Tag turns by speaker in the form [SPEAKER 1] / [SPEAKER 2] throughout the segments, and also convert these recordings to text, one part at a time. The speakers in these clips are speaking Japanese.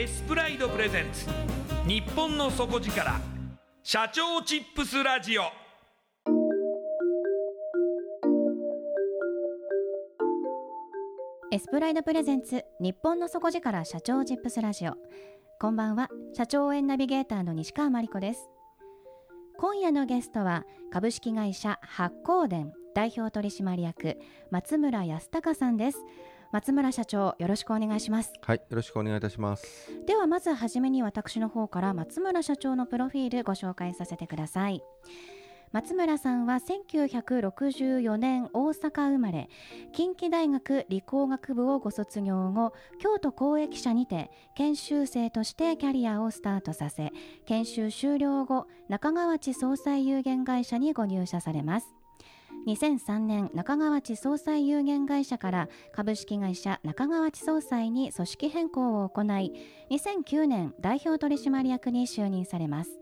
[SPEAKER 1] エスプライドプレゼンツ。日本の底力。社長チップスラジオ。
[SPEAKER 2] エスプライドプレゼンツ。日本の底力社長チップスラジオ。こんばんは。社長応援ナビゲーターの西川真理子です。今夜のゲストは株式会社発光電代表取締役松村康隆さんです。松村社長よろしくお願いします。
[SPEAKER 3] はい、よろしくお願いいたします。
[SPEAKER 2] ではまずはじめに私の方から松村社長のプロフィールご紹介させてください。松村さんは1964年大阪生まれ近畿大学理工学部をご卒業後京都公益社にて研修生としてキャリアをスタートさせ研修終了後中川地総裁有限会社にご入社されます2003年中川地総裁有限会社から株式会社中川地総裁に組織変更を行い2009年代表取締役に就任されます。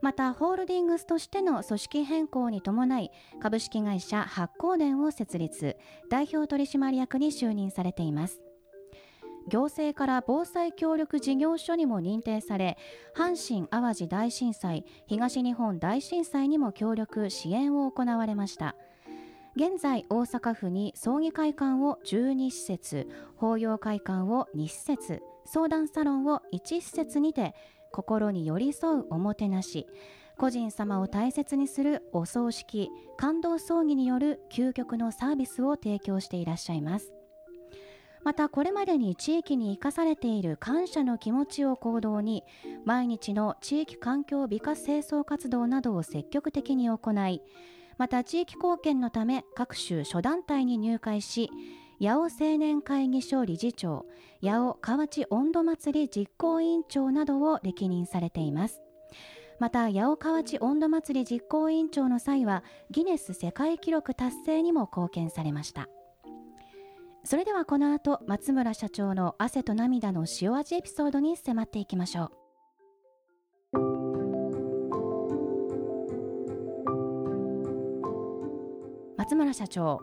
[SPEAKER 2] またホールディングスとしての組織変更に伴い株式会社発行電を設立代表取締役に就任されています。行政から防災協力事業所にも認定され阪神・淡路大震災東日本大震災にも協力支援を行われました。現在大阪府に葬儀会館を12施設法要会館を2施設相談サロンを1施設にて心に寄り添うおもてなし個人様を大切にするお葬式感動葬儀による究極のサービスを提供していらっしゃいます。またこれまでに地域に生かされている感謝の気持ちを行動に毎日の地域環境美化清掃活動などを積極的に行いまた地域貢献のため各種諸団体に入会し八尾青年会議所理事長八尾河内温度祭り実行委員長などを歴任されています。また八尾河内温度祭り実行委員長の際はギネス世界記録達成にも貢献されました。それではこの後松村社長の汗と涙の塩味エピソードに迫っていきましょう。松村社長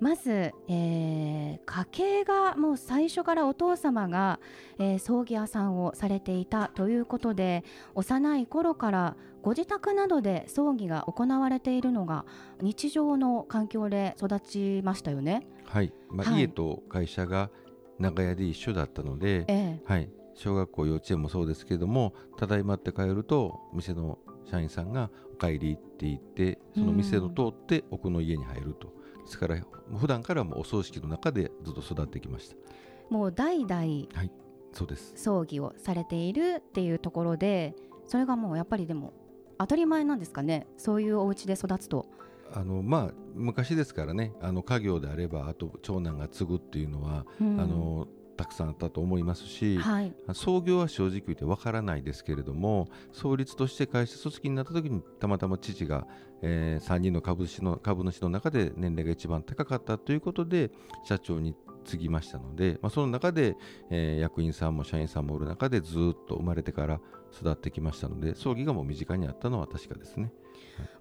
[SPEAKER 2] まず、えー、家計がもう最初からお父様が、えー、葬儀屋さんをされていたということで幼い頃からご自宅などで葬儀が行われているのが日常の環境で育ちましたよね。
[SPEAKER 3] はい、まあ、はい、家と会社が長屋で一緒だったので、えー、はい、小学校幼稚園もそうですけどもただいまって帰ると店の社員さんが「お帰り」って言ってその店を通って奥の家に入ると。ですから普段からもお葬式の中でずっと育ってきました。
[SPEAKER 2] もう代々
[SPEAKER 3] そうです。
[SPEAKER 2] 葬儀をされているっていうところでそれがもうやっぱりでも当たり前なんですかね？そういうお家で育つと。
[SPEAKER 3] あのまあ、昔ですからねあの家業であればあと長男が継ぐっていうのは、うん、あのたくさんあったと思いますし、はい、創業は正直言ってわからないですけれども創立として会社組織になった時にたまたま父が、えー、3人の株主の株主の中で年齢が一番高かったということで社長に継ぎましたので、まあ、その中で、えー、役員さんも社員さんもおる中でずっと生まれてから育ってきましたので葬儀がもう身近にあったのは確かですね。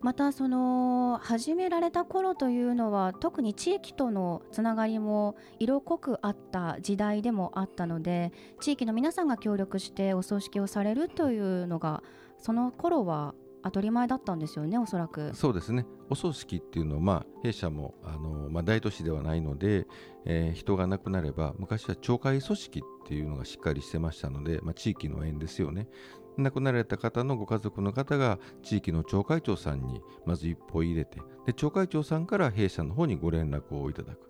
[SPEAKER 2] またその始められた頃というのは特に地域とのつながりも色濃くあった時代でもあったので地域の皆さんが協力してお葬式をされるというのがその頃は当たり前だったんですよねおそらく。
[SPEAKER 3] そうですね。お葬式っていうのは、まあ、弊社もあの、まあ、大都市ではないので、えー、人が亡くなれば昔は町会組織っていうのがしっかりしてましたので、まあ、地域の縁ですよね。亡くなられた方のご家族の方が地域の町会長さんにまず一歩入れてで町会長さんから弊社の方にご連絡をいただく。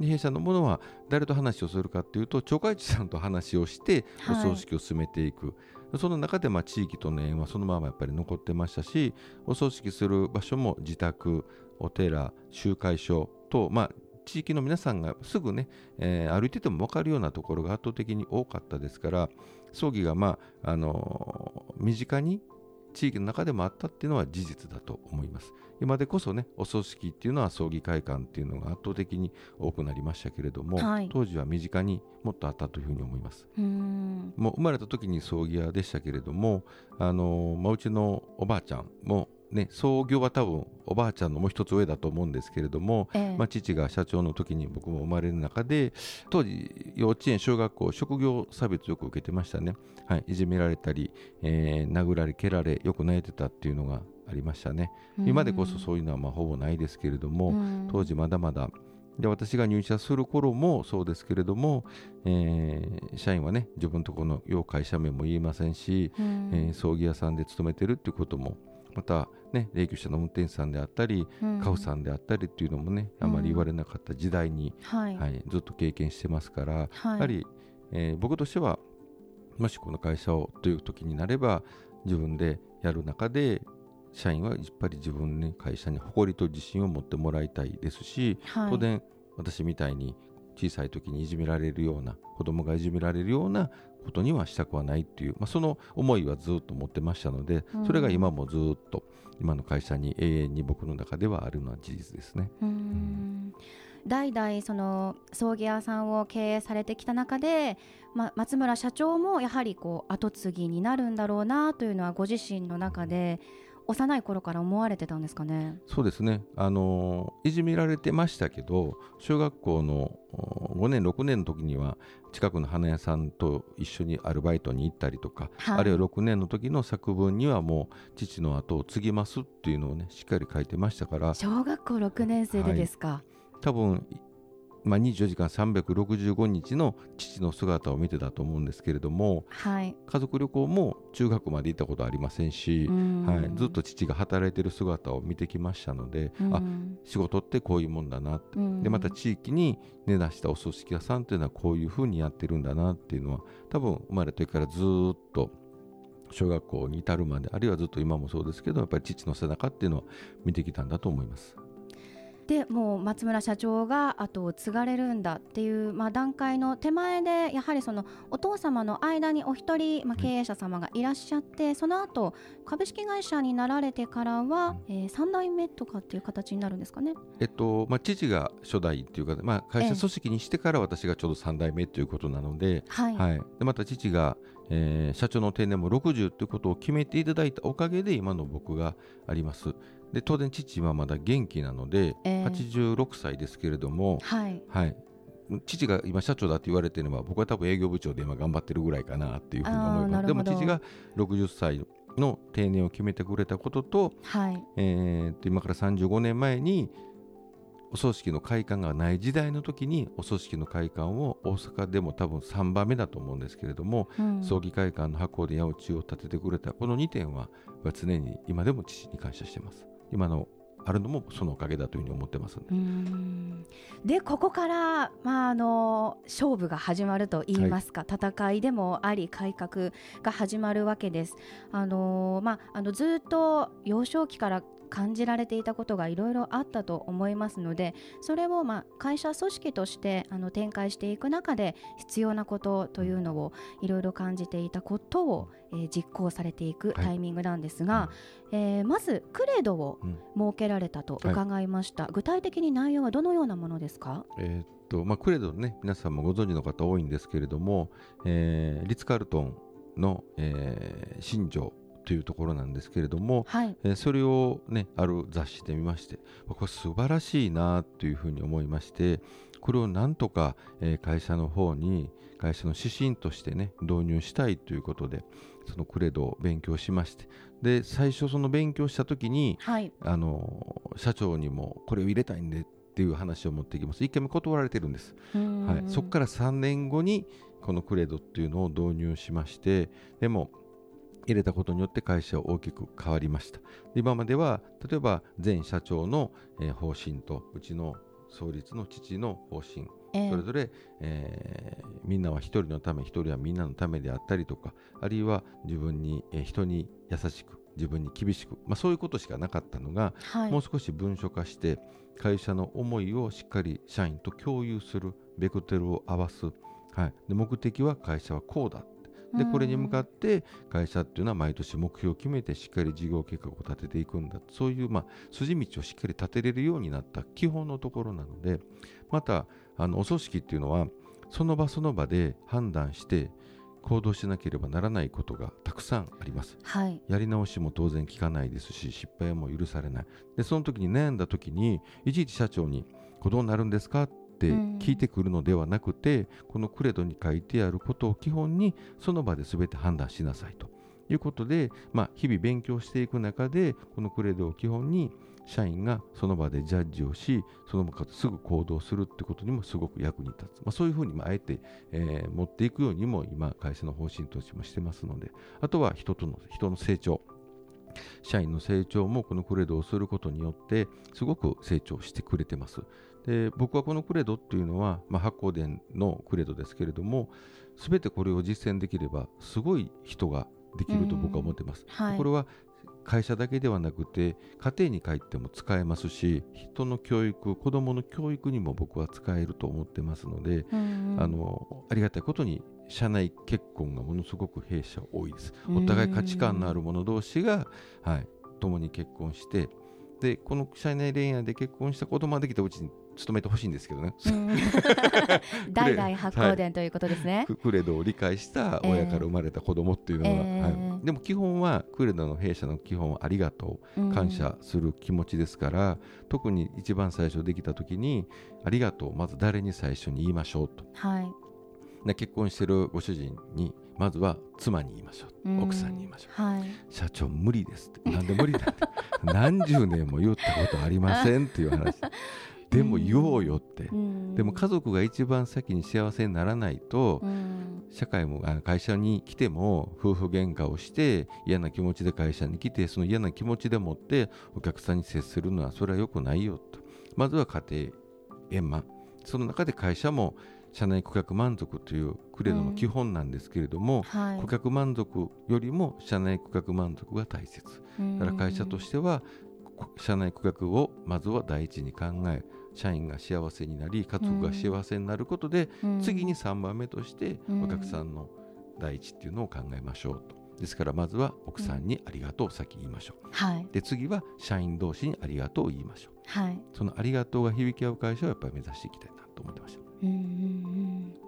[SPEAKER 3] で弊社のものは誰と話をするかというと町会長さんと話をしてお葬式を進めていく、はい、その中でまあ地域との縁はそのままやっぱり残ってましたしお葬式する場所も自宅お寺集会所と、まあ、地域の皆さんがすぐね、えー、歩いてても分かるようなところが圧倒的に多かったですから葬儀が、まああのー、身近に地域の中でもあったっていうのは事実だと思います。今でこそね、お葬式っていうのは葬儀会館っていうのが圧倒的に多くなりましたけれども、はい、当時は身近にもっとあったというふうに思います。うもう生まれた時に葬儀屋でしたけれども、あのー、まあ、うちのおばあちゃんもね、創業は多分おばあちゃんのもう一つ上だと思うんですけれども、ええ、まあ、父が社長の時に僕も生まれる中で当時幼稚園小学校職業差別よく受けてましたね、はい、いじめられたり、えー、殴られ蹴られよく泣いてたっていうのがありましたね、今でこそそういうのはまあほぼないですけれども、当時まだまだ。で私が入社する頃もそうですけれども、えー、社員はね自分のところの要会社名も言いませんし、えー、葬儀屋さんで勤めてるっていうこともまた、ね、霊柩車の運転手さんであったり、うん、家父さんであったりっていうのもねあまり言われなかった時代に、うん、はい、はい、ずっと経験してますから、はい、やはり、えー、僕としてはもしこの会社をという時になれば自分でやる中で社員はやっぱり自分の会社に誇りと自信を持ってもらいたいですし、はい、当然私みたいに小さい時にいじめられるような子供がいじめられるようなことにはしたくはないっていう、まあ、その思いはずっと持ってましたので、それが今もずっと今の会社に永遠に僕の中ではあるのは事実ですね。うん
[SPEAKER 2] 代々その葬儀屋さんを経営されてきた中で、ま、松村社長もやはりこう後継ぎになるんだろうなというのはご自身の中で幼い頃から思われてたんですかね？
[SPEAKER 3] そうですね、あのいじめられてましたけど小学校の5年6年の時には近くの花屋さんと一緒にアルバイトに行ったりとか、はい、あるいは6年の時の作文にはもう父の後を継ぎますっていうのをねしっかり書いてましたから。
[SPEAKER 2] 小学校6年生でですか、はい、
[SPEAKER 3] 多分まあ、24時間365日の父の姿を見てたと思うんですけれども、はい、家族旅行も中学まで行ったことありませんし、はい、ずっと父が働いてる姿を見てきましたので、あ仕事ってこういうもんだなでまた地域に根ざしたお葬式屋さんというのはこういうふうにやってるんだなっていうのは多分生まれた時からずっと小学校に至るまであるいはずっと今もそうですけどやっぱり父の背中っていうのは見てきたんだと思います。
[SPEAKER 2] でもう松村社長が後を継がれるんだっていう、まあ、段階の手前でやはりそのお父様の間にお一人、まあ、経営者様がいらっしゃって、うん、その後株式会社になられてからは、うん、えー、3代目とかっていう形になるんですかね、
[SPEAKER 3] えっとまあ、父が初代っていうか、まあ、会社組織にしてから私がちょうど3代目ということなので,、はい。はい、でまた父がえー、社長の定年も60ということを決めていただいたおかげで今の僕があります。で当然父はまだ元気なので、えー、86歳ですけれども、はい、はい、父が今社長だって言われてるのは僕は多分営業部長で今頑張ってるぐらいかなっていうふうに思います。でも父が60歳の定年を決めてくれたことと,、はい。えー、と今から35年前にお葬式の会館がない時代の時にお葬式の会館を大阪でも多分3番目だと思うんですけれども、うん、葬儀会館の箱で八百長を建ててくれたこの2点は常に今でも父に感謝してます今のあるのもそのおかげだというふうに思ってます
[SPEAKER 2] でここから、まあ、あの勝負が始まると言いますか、はい、戦いでもあり改革が始まるわけです。あのまあ、あのずっと幼少期から感じられていたことがいろいろあったと思いますのでそれをまあ会社組織としてあの展開していく中で必要なことというのをいろいろ感じていたことを、えー、実行されていくタイミングなんですが、はい、えー、まずクレドを設けられたと伺いました、はい、具体的に内容はどのようなものですか、
[SPEAKER 3] えー、っとまあ、クレドね皆さんもご存知の方多いんですけれども、えー、リッツ・カールトンの、えー、新庄というところなんですけれども、はい、えー、それを、ね、ある雑誌で見ましてこれ素晴らしいなというふうに思いましてこれをなんとか、えー、会社の方に会社の指針としてね導入したいということでそのクレドを勉強しましてで最初その勉強した時に、はい、あの社長にもこれを入れたいんでっていう話を持ってきます。1回目断られてるんです、はい、そこから3年後にこのクレドっていうのを導入しましてでも入れたことによって会社は大きく変わりました。今までは例えば前社長の、えー、方針とうちの創立の父の方針、えー、それぞれ、えー、みんなは一人のため一人はみんなのためであったりとかあるいは自分に、えー、人に優しく自分に厳しく、まあ、そういうことしかなかったのが、はい、もう少し文書化して会社の思いをしっかり社員と共有するベクテルを合わす、はい、で目的は会社はこうだでこれに向かって会社っていうのは毎年目標を決めてしっかり事業計画を立てていくんだ。そういうまあ筋道をしっかり立てれるようになった基本のところなのでまたあのお組織っていうのはその場その場で判断して行動しなければならないことがたくさんあります、はい、やり直しも当然効かないですし失敗も許されない。でその時に悩んだ時にいちいち社長に「こうどうなるんですか?」って聞いてくるのではなくて、このクレドに書いてあることを基本にその場で全て判断しなさいと。いうことで、まあ、日々勉強していく中でこのクレドを基本に社員がその場でジャッジをしその場ですぐ行動するってことにもすごく役に立つ、まあ、そういうふうにあえて、えー、持っていくようにも今会社の方針としてもしてますのであとは人との人の成長。社員の成長もこのクレドをすることによってすごく成長してくれてます。で僕はこのクレドっていうのは、まあ、発光電のクレドですけれども全てこれを実践できればすごい人ができると僕は思ってます。はい、これは会社だけではなくて家庭に帰っても使えますし人の教育子どもの教育にも僕は使えると思ってますので、あのありがたいことに社内結婚がものすごく弊社多いです。お互い価値観のある者同士が、はい、共に結婚してでこの社内恋愛で結婚した子供ができたうちに勤めてほしいんですけどね。
[SPEAKER 2] 代々発行伝ということですね、
[SPEAKER 3] はい、クレドを理解した親から生まれた子供っていうのは、えーはい、でも基本はクレドの弊社の基本はありがとう感謝する気持ちですから、特に一番最初できた時にありがとうまず誰に最初に言いましょうと。はい。で結婚してるご主人にまずは妻に言いましょう奥さんに言いましょう、はい、社長無理ですって。なんで無理だって何十年も言ったことありませんっていう話でも言おうよって、うん、でも家族が一番先に幸せにならないと、うん、社会も会社に来ても夫婦喧嘩をして嫌な気持ちで会社に来てその嫌な気持ちでもってお客さんに接するのはそれは良くないよと。まずは家庭円満。その中で会社も社内顧客満足というクレドの基本なんですけれども、うんはい、顧客満足よりも社内顧客満足が大切。だから会社としては社内顧客をまずは第一に考え社員が幸せになり家族が幸せになることで、うん、次に3番目としてお客さんの第一っていうのを考えましょうと。ですからまずは奥さんにありがとうを先言いましょう、はい、で次は社員同士にありがとうを言いましょう、はい、そのありがとうが響き合う会社をやっぱり目指していきたいなと思ってました。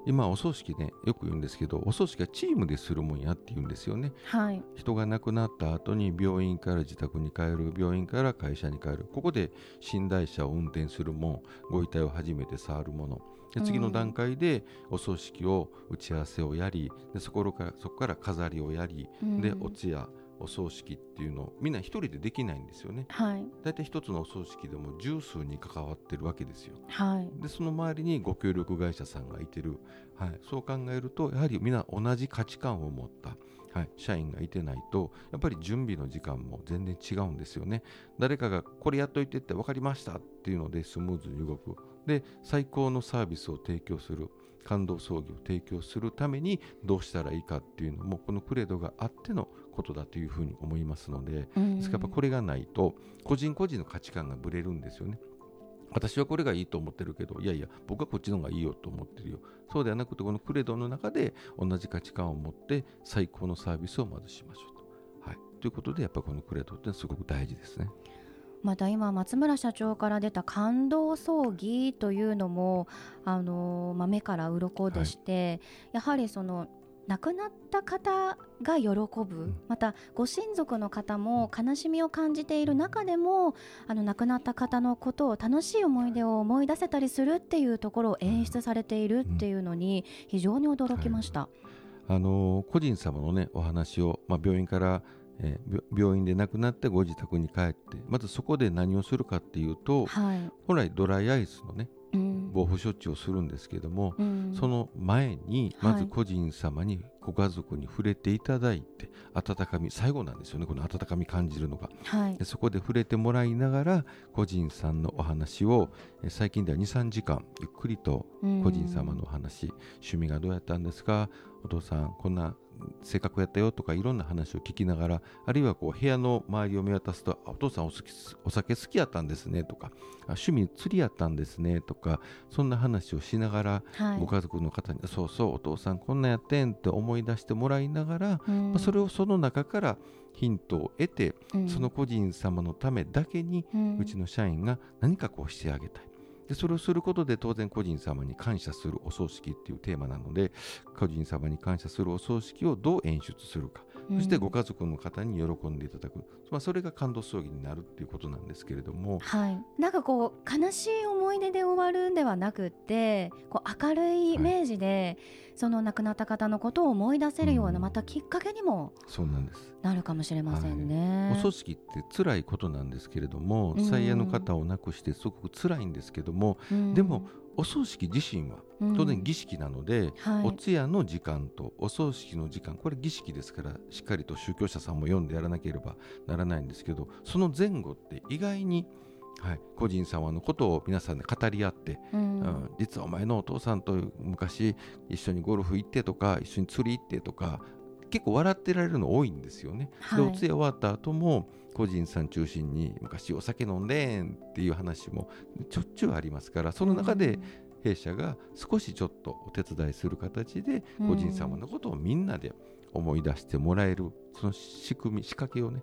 [SPEAKER 3] 今お葬式ねよく言うんですけどお葬式はチームでするもんやって言うんですよね、はい、人が亡くなった後に病院から自宅に帰る病院から会社に帰る。ここで寝台車を運転するもんご遺体を初めて触るもの。で次の段階でお葬式を打ち合わせをやりでそこからそこから飾りをやり、でお通夜お葬式っていうのをみんな一人でできないんですよね。
[SPEAKER 2] はい、
[SPEAKER 3] 大体一つのお葬式でも十数に関わってるわけですよ。
[SPEAKER 2] はい、
[SPEAKER 3] でその周りにご協力会社さんがいてる、はい、そう考えるとやはりみんな同じ価値観を持った、はい、社員がいてないとやっぱり準備の時間も全然違うんですよね。誰かがこれやっといてって分かりましたっていうのでスムーズに動く。で最高のサービスを提供する。感動葬儀を提供するためにどうしたらいいかっていうのもこのクレドがあってのことだというふうに思いますので、ですからこれがないと個人個人の価値観がぶれるんですよね。私はこれがいいと思ってるけどいやいや僕はこっちの方がいいよと思ってるよそうではなくてこのクレドの中で同じ価値観を持って最高のサービスをまずしましょうと。はい、ということでやっぱこのクレドってすごく大事ですね。
[SPEAKER 2] また今松村社長から出た感動葬儀というのもあの豆から鱗でして、はい、やはりその亡くなった方が喜ぶ、またご親族の方も悲しみを感じている中でもあの亡くなった方のことを楽しい思い出を思い出せたりするっていうところを演出されているっていうのに非常に驚きました、はい、
[SPEAKER 3] あの個人様のねお話を、まあ、病院からえー、病院で亡くなってご自宅に帰ってまずそこで何をするかっていうと、はい、本来ドライアイスのね、うん、防腐処置をするんですけども、うん、その前にまず個人様にご家族に触れていただいて、はい、温かみ最後なんですよねこの温かみ感じるのが、はい、でそこで触れてもらいながら個人さんのお話を最近では23時間ゆっくりと個人様のお話、趣味がどうやったんですか？お父さんこんな性格やったよとかいろんな話を聞きながらあるいはこう部屋の周りを見渡すとお父さんお好きお酒好きやったんですねとか趣味釣りやったんですねとかそんな話をしながら、はい、ご家族の方にそうそうお父さんこんなんやってんって思い出してもらいながら、うん、まあ、それをその中からヒントを得て、うん、その個人様のためだけに、うちの社員が何かこうしてあげたい。でそれをすることで当然個人様に感謝するお葬式っていうテーマなので個人様に感謝するお葬式をどう演出するか、そしてご家族の方に喜んでいただく、まあ、それが感動葬儀になるっていうことなんですけれども、
[SPEAKER 2] はい、なんかこう悲しい思い出で終わるんではなくてこう明るいイメージで、はいその亡くなった方のことを思い出せるような、またきっかけにも
[SPEAKER 3] そうなんです。
[SPEAKER 2] なるかもしれませんね、
[SPEAKER 3] はい、お葬式って辛いことなんですけれども、最愛の方を亡くしてすごく辛いんですけども、でもお葬式自身は当然儀式なので、うんはい、お通夜の時間とお葬式の時間これ儀式ですからしっかりと宗教者さんも読んでやらなければならないんですけどその前後って意外にはい、個人様のことを皆さんで語り合って、うん、うん、実はお前のお父さんと昔一緒にゴルフ行ってとか一緒に釣り行ってとか結構笑ってられるの多いんですよね。はい、でお通夜終わった後も個人さん中心に昔お酒飲んでんっていう話もちょっちゅうありますからその中で弊社が少しちょっとお手伝いする形で個人様のことをみんなで思い出してもらえるその仕組み仕掛けをね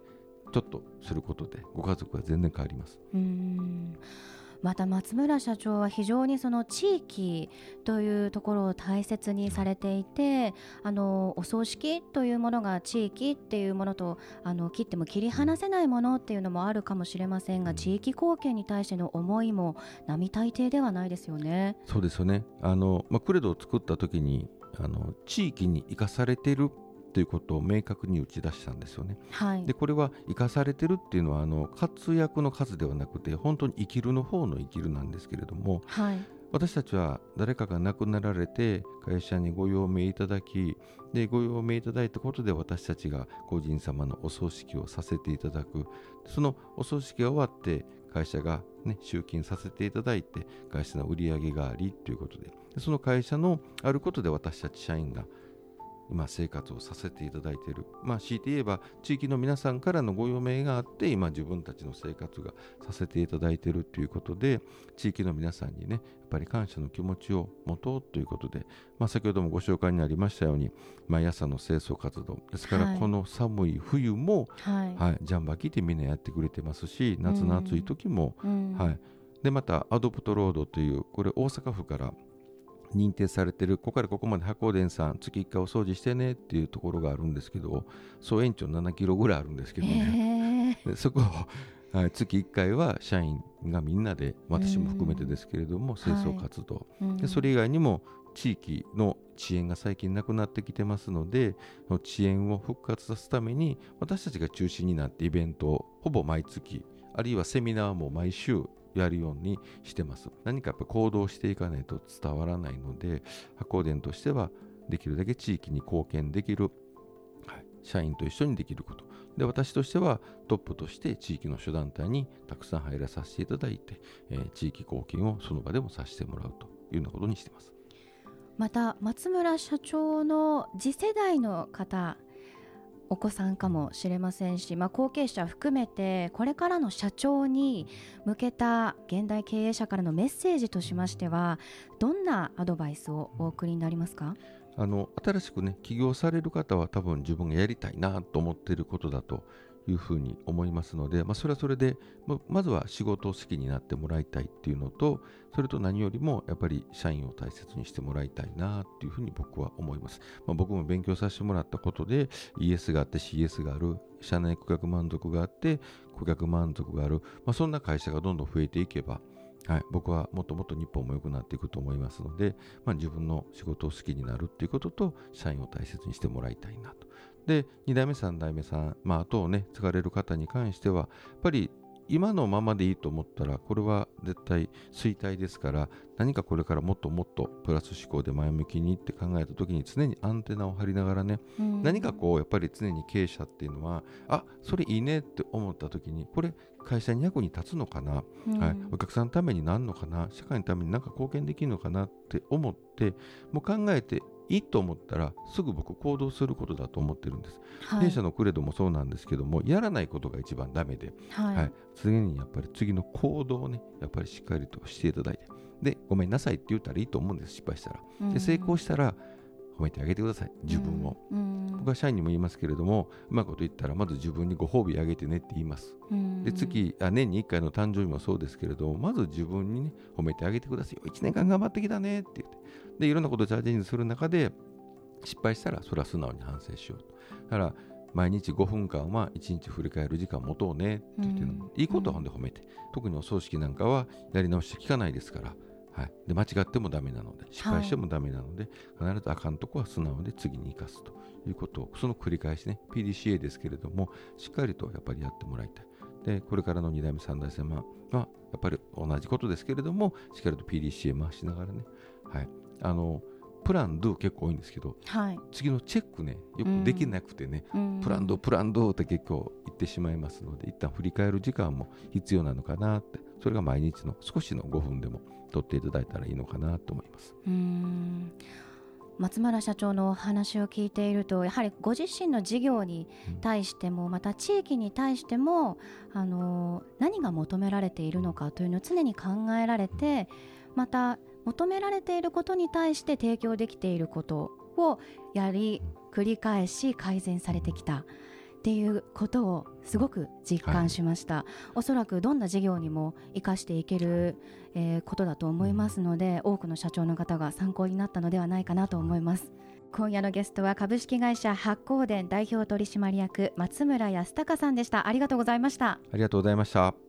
[SPEAKER 3] ちょっとすることでご家族は全然変わります。
[SPEAKER 2] うんまた松村社長は非常にその地域というところを大切にされていてあのお葬式というものが地域っていうものとあの切っても切り離せないものっていうのもあるかもしれませんが地域貢献に対しての思いも並大抵ではないですよね。
[SPEAKER 3] そうですよねあの、まあ、クレドを作った時にあの地域に生かされているということを明確に打ち出したんですよね。はい、でこれは生かされてるっていうのはあの活躍の数ではなくて本当に生きるの方の生きるなんですけれども、はい、私たちは誰かが亡くなられて会社にご用命いただきでご用命いただいたことで私たちが個人様のお葬式をさせていただく。そのお葬式が終わって会社が、ね、集金させていただいて会社の売り上げがありということでその会社のあることで私たち社員が今生活をさせていただいている、まあ、強いて言えば地域の皆さんからのご用命があって今自分たちの生活がさせていただいているということで地域の皆さんにねやっぱり感謝の気持ちを持とうということで、まあ、先ほどもご紹介にありましたように毎朝の清掃活動ですからこの寒い冬も、はい、はい、ジャンバー着てみんなやってくれてますし夏の暑い時も、うん、はい、でまたアドプトロードというこれ大阪府から認定されてるここからここまで箱電さん月1回お掃除してねっていうところがあるんですけど総延長7キロぐらいあるんですけどね、そこを、はい、月1回は社員がみんなで私も含めてですけれども清掃活動、はい、でそれ以外にも地域の遅延が最近なくなってきてますので遅延を復活させるために私たちが中心になってイベントをほぼ毎月あるいはセミナーも毎週やるようにしてます。何かやっぱ行動していかないと伝わらないので箱電としてはできるだけ地域に貢献できる、はい、社員と一緒にできること。で私としてはトップとして地域の諸団体にたくさん入らさせていただいて、えー、地域貢献をその場でもさせてもらうというようなことにしてます。
[SPEAKER 2] また松村社長の次世代の方お子さんかもしれませんし、まあ、後継者含めてこれからの社長に向けた現代経営者からのメッセージとしましてはどんなアドバイスをお送りになりますか？
[SPEAKER 3] あの新しくね起業される方は多分自分がやりたいなと思っていることだというふうに思いますので、まあ、それはそれでまずは仕事を好きになってもらいたいっていうのとそれと何よりもやっぱり社員を大切にしてもらいたいなっていうふうに僕は思います、まあ、僕も勉強させてもらったことで ES があって CS がある社内顧客満足があって顧客満足がある、まあ、そんな会社がどんどん増えていけばはい、僕はもっともっと日本も良くなっていくと思いますので、まあ、自分の仕事を好きになるっていうことと社員を大切にしてもらいたいなと。で2代目3代目さん、まあ、とをね継がれる方に関してはやっぱり今のままでいいと思ったらこれは絶対衰退ですから何かこれからもっともっとプラス思考で前向きにって考えた時に常にアンテナを張りながらね、うん、何かこうやっぱり常に経営者っていうのはあそれいいねって思った時にこれ会社に役に立つのかな、うん、はい、お客さんのためになるのかな？社会のために何か貢献できるのかなって思ってもう考えていいと思ったらすぐ僕行動することだと思ってるんです、はい、弊社のクレドもそうなんですけどもやらないことが一番ダメで、はい、はい、次にやっぱり次の行動をねやっぱりしっかりとしていただいてでごめんなさいって言ったらいいと思うんです。失敗したら、うん、で成功したら褒めてあげてください。自分を、うん、僕は社員にも言いますけれどもうまいこと言ったらまず自分にご褒美あげてねって言います、うん、で次あ年に1回の誕生日もそうですけれどもまず自分にね褒めてあげてください。よ1年間頑張ってきたねって言って。でいろんなことをチャレンジする中で失敗したらそれは素直に反省しようと。だから毎日5分間は1日振り返る時間持とうねって言っての、うん、いいことはほんで褒めて、特にお葬式なんかはやり直して聞かないですからはい、で間違ってもダメなので失敗してもダメなので、はい、必ずあかんとこは素直で次に生かすということをその繰り返しね PDCA ですけれどもしっかりとやっぱりやってもらいたい。でこれからの2代目3代目はやっぱり同じことですけれどもしっかりと PDCA 回しながらね、はい、あのプランドゥ結構多いんですけど、はい、次のチェックねよくできなくてね、うん、プランドプランドって結構言ってしまいますので一旦振り返る時間も必要なのかなってそれが毎日の少しの5分でも取っていただいたらいいのかなと思います。
[SPEAKER 2] うん。松村社長のお話を聞いているとやはりご自身の事業に対しても、また地域に対してもあの何が求められているのかというのを常に考えられてまた求められていることに対して提供できていることをやり繰り返し改善されてきた。っていうことをすごく実感しました、はい、おそらくどんな事業にも生かしていける、えー、ことだと思いますので多くの社長の方が参考になったのではないかなと思います。今夜のゲストは株式会社発光電代表取締役松村康隆さんでした。ありがとうございました。
[SPEAKER 3] ありがとうございました。